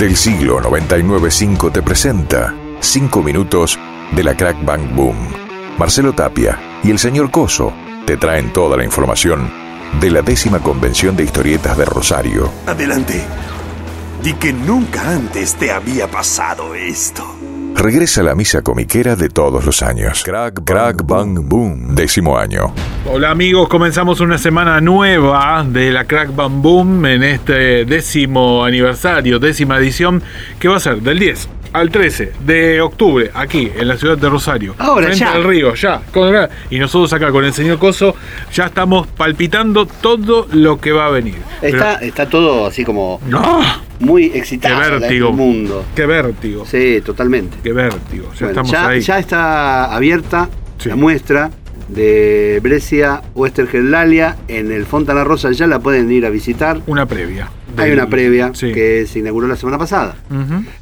Del siglo 995 te presenta 5 minutos de la Crack Bang Boom. Marcelo Tapia y el señor Coso te traen toda la información de la décima convención de historietas de Rosario. Adelante. Di que nunca antes te había pasado esto. Regresa la misa comiquera de todos los años. Crack, Crack Bang Boom, décimo año. Hola amigos, comenzamos una semana nueva de la Crack Bang Boom en este décimo aniversario, décima edición, que va a ser del 10 al 13 de octubre, aquí en la ciudad de Rosario. Ahora, frente ya. al río, ya. con- y nosotros acá con el señor Coso ya estamos palpitando todo lo que va a venir. Está, está todo así como ¡Ah! Muy ¡Qué excitado el vértigo! mundo. ¡Qué vértigo! Sí, totalmente. ¡Qué vértigo! Ya Bueno, estamos ya, ahí. ya está abierta Sí. la muestra de Brescia Westergelalia en el Fontana Rosa. Ya la pueden ir a visitar. Una previa. Hay una previa Sí. que se inauguró la semana pasada.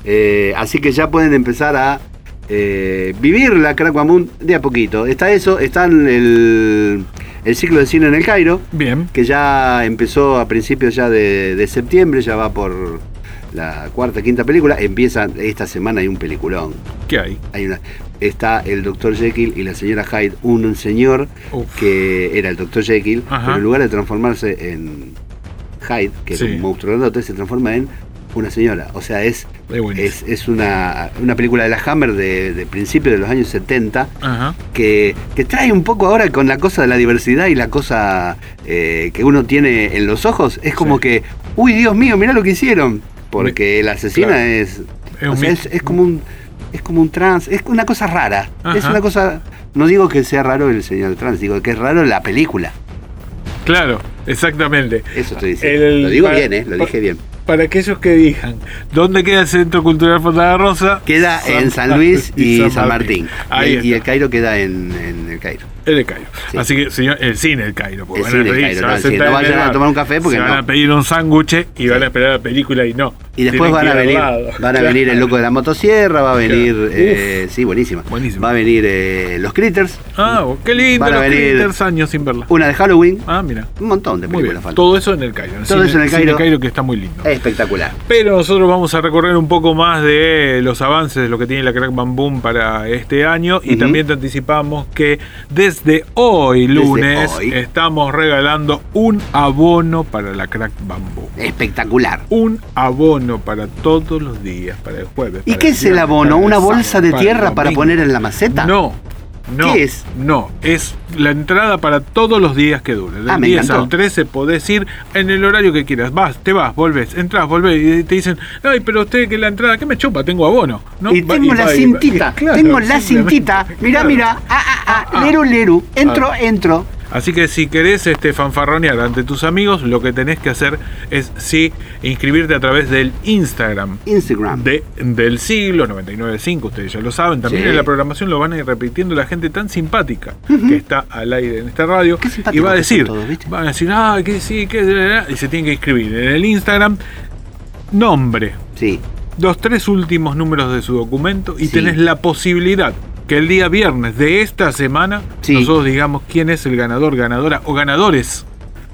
Eh, así que ya pueden empezar a eh, vivir la Crackwamun de a poquito. Está eso, está el, el ciclo de cine en el Cairo, Bien. que ya empezó a principios ya de, de septiembre, ya va por la cuarta, quinta película. Empieza esta semana, hay un peliculón. ¿Qué hay? Hay una, está el Dr. Jekyll y la señora Hyde, un señor Uf. que era el Dr. Jekyll, Ajá. pero en lugar de transformarse en Hyde, que Sí. era un monstruo grandote, se transforma en una señora. O sea, es, Es es, es una, una película de la Hammer de, de principios de los años 70 Ajá. que, que trae un poco ahora con la cosa de la diversidad y la cosa eh, que uno tiene en los ojos. Es como Sí. que, uy, Dios mío, mirá lo que hicieron. Porque la asesina Claro. es, Es o sea, es, es como un es como un trans, es una cosa rara. Es una cosa, no digo que sea raro el señor trans, digo que es raro la película. Claro, exactamente. Eso estoy diciendo. El- lo digo para- bien, ¿eh? Lo dije bien. Para aquellos que digan, ¿dónde queda el Centro Cultural Fontana Rosa? Queda en San Luis y, San Martín. Ahí y, y el. Cairo queda en, en el Cairo. El de Cairo. Sí. Así que, señor, el cine del Cairo. porque El van cine a reír, Cairo, se van no, sentar no en vayan el a tomar un café porque se van no. a pedir un sándwich y van a esperar la película y no. Y después van a venir, van a venir el loco de la motosierra, va a venir, Claro. eh, sí, buenísima. Buenísimo. Va a venir eh, los Critters, Ah, oh, qué lindo, Van a los venir- Critters, años sin verla. una de Halloween, Ah, mira. un montón de películas. Todo eso en el Cairo. Todo eso en el cine Cairo. que está muy lindo. Espectacular. Pero nosotros vamos a recorrer un poco más de los avances de lo que tiene la Crack Bam Boom para este año y también te anticipamos que desde hoy lunes hoy. estamos regalando un abono para la Crack Bam Boom. Espectacular. Un abono para todos los días, para el jueves. ¿Y qué es el abono? ¿Una bolsa de tierra para poner en la maceta? No. No, ¿Qué es? No, es la entrada para todos los días que dure. Del Ah, me 10 encantó. al 13 podés ir en el horario que quieras. Vas, te vas, volvés, entras, volvés y te dicen, ay, pero usted que la entrada, ¿qué me chupa? Tengo abono. ¿no? Y tengo la va- y- cintita, Claro, tengo la cintita. Mirá, Claro. mirá. Ah, ah, ah, leru, leru. Entro, Ah. entro. Así que si querés este, fanfarronear ante tus amigos, lo que tenés que hacer es sí inscribirte a través del Instagram. Instagram. De, del siglo 995, ustedes ya lo saben. También Sí. en la programación lo van a ir repitiendo la gente tan simpática que está al aire en esta radio. Qué Y va a decir, todos, van a decir, ah, que sí, que y se tienen que inscribir en el Instagram. Nombre, Sí. los tres últimos números de su documento y Sí. tenés la posibilidad que el día viernes de esta semana Sí. nosotros digamos quién es el ganador, ganadora o ganadores,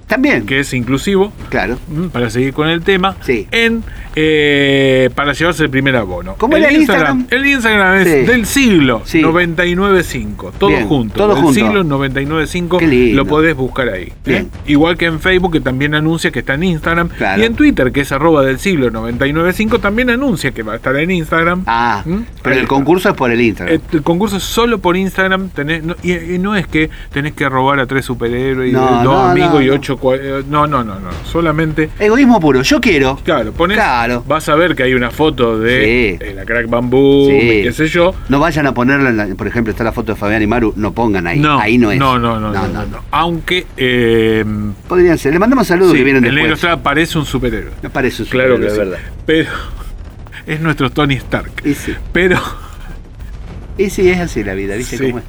También. que es inclusivo, Claro. para seguir con el tema, Sí. en eh, para llevarse el primer abono. ¿Cómo era el Instagram? El Instagram es Sí. del siglo Sí. 995, todo Bien, junto. todo del junto. siglo 995 Qué lindo. lo podés buscar ahí. ¿eh? Igual que en Facebook, que también anuncia que está en Instagram. Claro. Y en Twitter, que es arroba del siglo 995, también anuncia que va a estar en Instagram. Ah, ¿Mm? pero Ahí el está. concurso es por el Instagram. Eh, El concurso es solo por Instagram tenés, no- y, y no es que tenés que robar a tres superhéroes y dos no, amigos no, y ocho eh, no no no no solamente Egoísmo puro. Yo quiero. claro Claro. Vas a ver que hay una foto de Sí. eh, la crack bambú Sí. qué sé yo No vayan a ponerla, en la- por ejemplo, está la foto de Fabián y Maru, no pongan ahí. no ahí no es. no no no, no, no, no. aunque eh, Podrían ser. Le mandamos saludos sí, que vienen el negro después. Parece un superhéroe Me parece un claro que superhéroe, de verdad. pero es nuestro Tony Stark Y pero Y sí, es así la vida, ¿viste cómo es?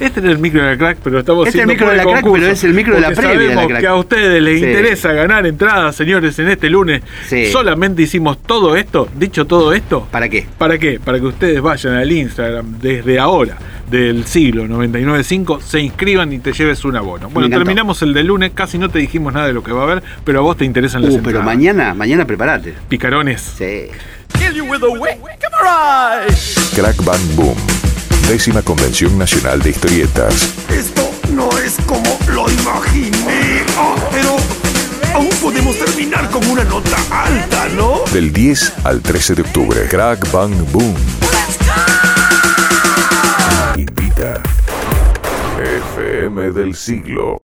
Este es el micro de la crack, pero estamos Este es el micro de la crack, concurso, pero es el micro de la previa de la sabemos crack. que a ustedes les Sí. interesa ganar entradas, señores, en este lunes. Sí. Solamente hicimos todo esto, dicho todo esto. ¿Para qué? ¿Para qué? Para que ustedes vayan al Instagram desde ahora del siglo 995, se inscriban y te lleves un abono. Bueno, terminamos el del lunes, casi no te dijimos nada de lo que va a haber, pero a vos te interesan las Uh, pero entradas. mañana, mañana prepárate. Picarones. Sí. kill you with a. Crack Bang Boom. Décima Convención Nacional de Historietas. Esto no es como lo imaginé. Ah, pero aún podemos terminar con una nota alta, ¿no? Del 10 al 13 de octubre. Crack Bang Boom. Invita. FM del siglo.